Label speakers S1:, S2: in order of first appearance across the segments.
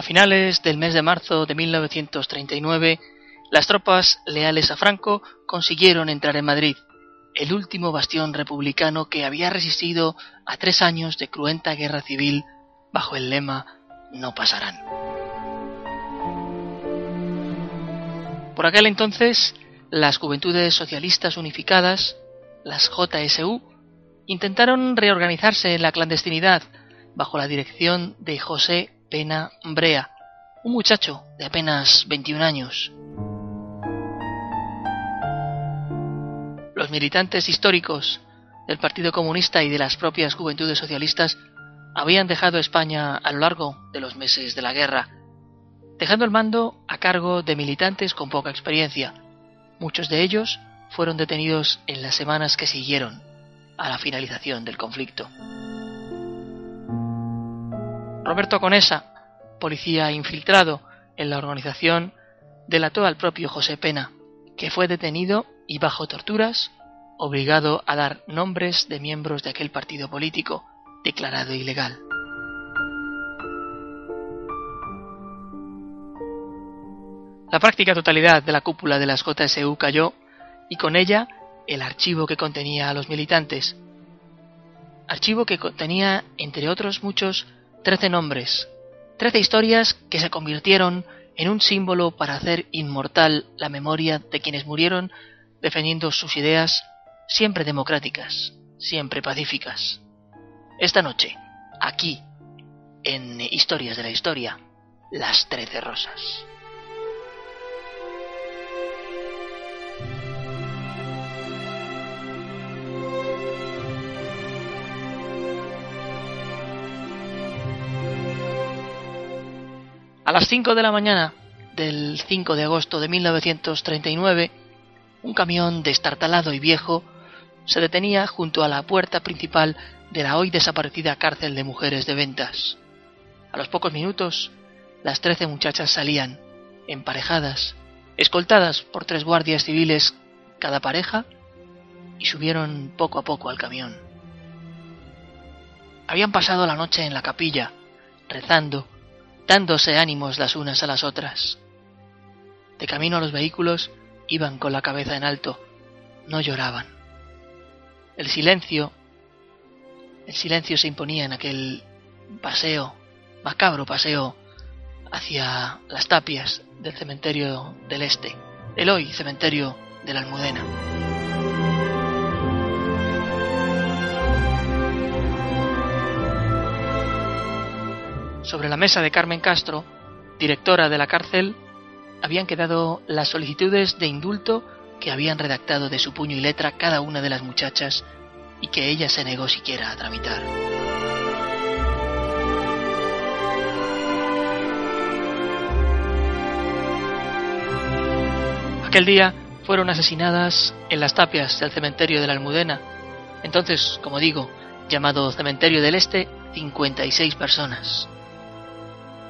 S1: A finales del mes de marzo de 1939, las tropas leales a Franco consiguieron entrar en Madrid, el último bastión republicano que había resistido a tres años de cruenta guerra civil bajo el lema No pasarán. Por aquel entonces, las Juventudes Socialistas Unificadas, las JSU, intentaron reorganizarse en la clandestinidad bajo la dirección de José Pena Brea, un muchacho de apenas 21 años. Los militantes históricos del Partido Comunista y de las propias Juventudes Socialistas habían dejado España a lo largo de los meses de la guerra, dejando el mando a cargo de militantes con poca experiencia. Muchos de ellos fueron detenidos en las semanas que siguieron a la finalización del conflicto. Roberto Conesa, policía infiltrado en la organización, delató al propio José Pena, que fue detenido y bajo torturas, obligado a dar nombres de miembros de aquel partido político declarado ilegal. La práctica totalidad de la cúpula de las JSU cayó y con ella el archivo que contenía a los militantes. Archivo que contenía, entre otros muchos, trece nombres, trece historias que se convirtieron en un símbolo para hacer inmortal la memoria de quienes murieron defendiendo sus ideas siempre democráticas, siempre pacíficas. Esta noche, aquí, en Historias de la Historia, las Trece Rosas. A las 5 de la mañana del 5 de agosto de 1939, un camión destartalado y viejo se detenía junto a la puerta principal de la hoy desaparecida cárcel de mujeres de ventas. A los pocos minutos, las trece muchachas salían, emparejadas, escoltadas por tres guardias civiles cada pareja, y subieron poco a poco al camión. Habían pasado la noche en la capilla, rezando, dándose ánimos las unas a las otras. De camino a los vehículos iban con la cabeza en alto, no lloraban. El silencio, el silencio se imponía en aquel paseo, macabro paseo, hacia las tapias del cementerio del Este, el hoy cementerio de la Almudena. Sobre la mesa de Carmen Castro, directora de la cárcel, habían quedado las solicitudes de indulto que habían redactado de su puño y letra cada una de las muchachas y que ella se negó siquiera a tramitar. Aquel día fueron asesinadas en las tapias del cementerio de la Almudena, entonces, como digo, llamado Cementerio del Este, 56 personas.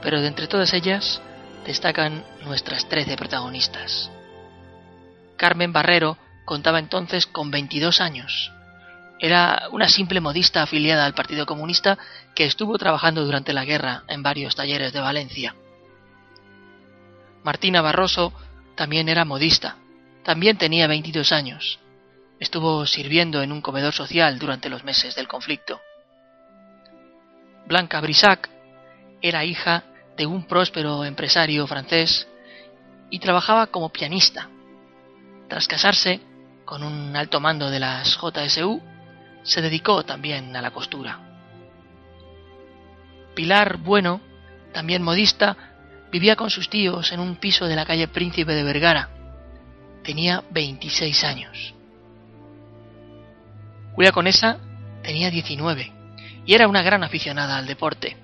S1: Pero de entre todas ellas destacan nuestras 13 protagonistas. Carmen Barrero contaba entonces con 22 años. Era una simple modista afiliada al Partido Comunista que estuvo trabajando durante la guerra en varios talleres de Valencia. Martina Barroso también era modista. También tenía 22 años. Estuvo sirviendo en un comedor social durante los meses del conflicto. Blanca Brisac era hija de un próspero empresario francés y trabajaba como pianista. Tras casarse con un alto mando de las JSU, se dedicó también a la costura. Pilar Bueno, también modista, vivía con sus tíos en un piso de la calle Príncipe de Vergara. tenía 26 años. Julia Conesa tenía 19 y era una gran aficionada al deporte.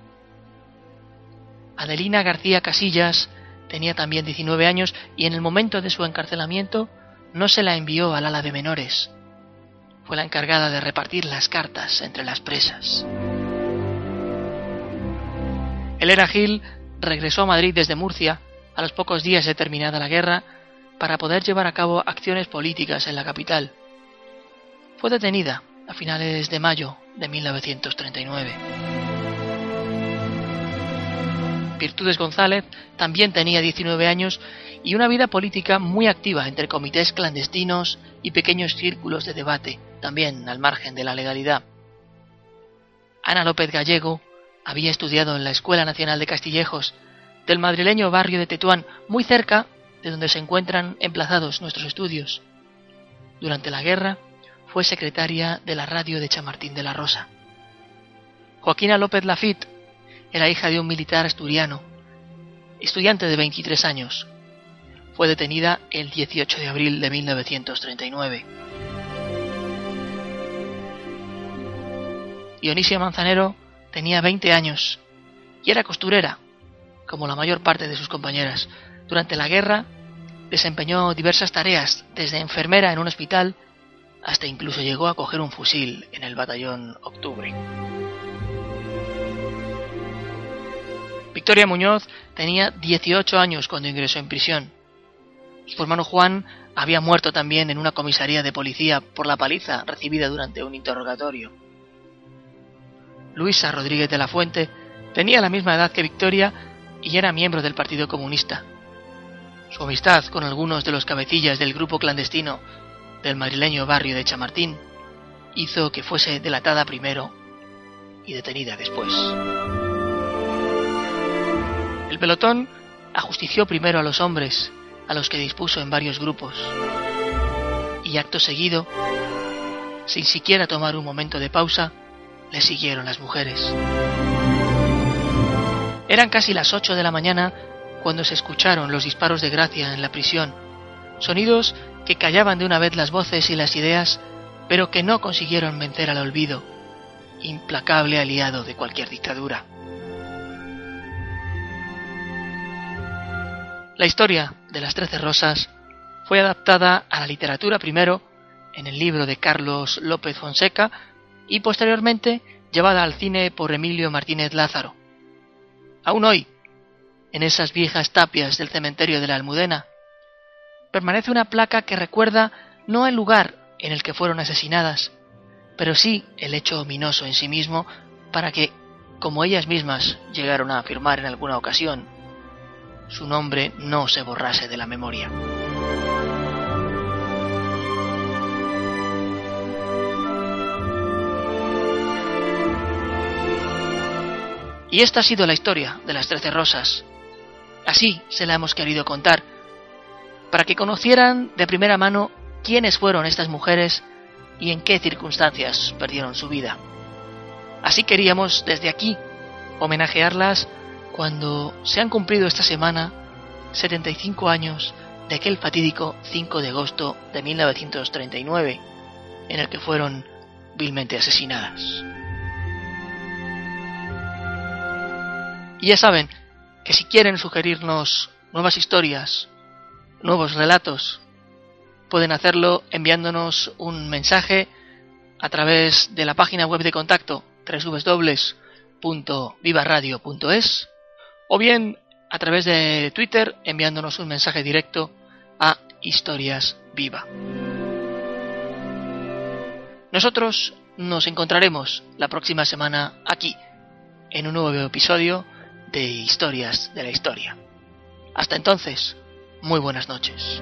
S1: Adelina García Casillas tenía también 19 años y en el momento de su encarcelamiento no se la envió al ala de menores. Fue la encargada de repartir las cartas entre las presas. Elena Gil regresó a Madrid desde Murcia a los pocos días de terminada la guerra para poder llevar a cabo acciones políticas en la capital. Fue detenida a finales de mayo de 1939. Virtudes González también tenía 19 años y una vida política muy activa entre comités clandestinos y pequeños círculos de debate, también al margen de la legalidad. Ana López Gallego había estudiado en la Escuela Nacional de Castillejos del madrileño barrio de Tetuán, muy cerca de donde se encuentran emplazados nuestros estudios. Durante la guerra fue secretaria de la radio de Chamartín de la Rosa. Joaquina López Lafitte era hija de un militar asturiano, estudiante de 23 años. Fue detenida el 18 de abril de 1939. Dionisia Manzanero tenía 20 años y era costurera, como la mayor parte de sus compañeras. Durante la guerra desempeñó diversas tareas, desde enfermera en un hospital hasta incluso llegó a coger un fusil en el batallón Octubre. Victoria Muñoz tenía 18 años cuando ingresó en prisión. Su hermano Juan había muerto también en una comisaría de policía por la paliza recibida durante un interrogatorio. Luisa Rodríguez de la Fuente tenía la misma edad que Victoria y era miembro del Partido Comunista. Su amistad con algunos de los cabecillas del grupo clandestino del madrileño barrio de Chamartín hizo que fuese delatada primero y detenida después. El pelotón ajustició primero a los hombres, a los que dispuso en varios grupos, y acto seguido, sin siquiera tomar un momento de pausa, le siguieron las mujeres. Eran casi las ocho de la mañana cuando se escucharon los disparos de Gracia en la prisión, sonidos que callaban de una vez las voces y las ideas, pero que no consiguieron vencer al olvido, implacable aliado de cualquier dictadura. La historia de las Trece Rosas fue adaptada a la literatura primero en el libro de Carlos López Fonseca y posteriormente llevada al cine por Emilio Martínez Lázaro. Aún hoy, en esas viejas tapias del cementerio de la Almudena, permanece una placa que recuerda no el lugar en el que fueron asesinadas, pero sí el hecho ominoso en sí mismo para que, como ellas mismas llegaron a afirmar en alguna ocasión, su nombre no se borrase de la memoria. Y esta ha sido la historia de las Trece Rosas. Así se la hemos querido contar, para que conocieran de primera mano quiénes fueron estas mujeres y en qué circunstancias perdieron su vida. Así queríamos desde aquí homenajearlas cuando se han cumplido esta semana 75 años de aquel fatídico 5 de agosto de 1939, en el que fueron vilmente asesinadas. Y ya saben que si quieren sugerirnos nuevas historias, nuevos relatos, pueden hacerlo enviándonos un mensaje a través de la página web de contacto www.vivaradio.es o bien a través de Twitter enviándonos un mensaje directo a Historias Viva. Nosotros nos encontraremos la próxima semana aquí en un nuevo episodio de Historias de la Historia. Hasta entonces, muy buenas noches.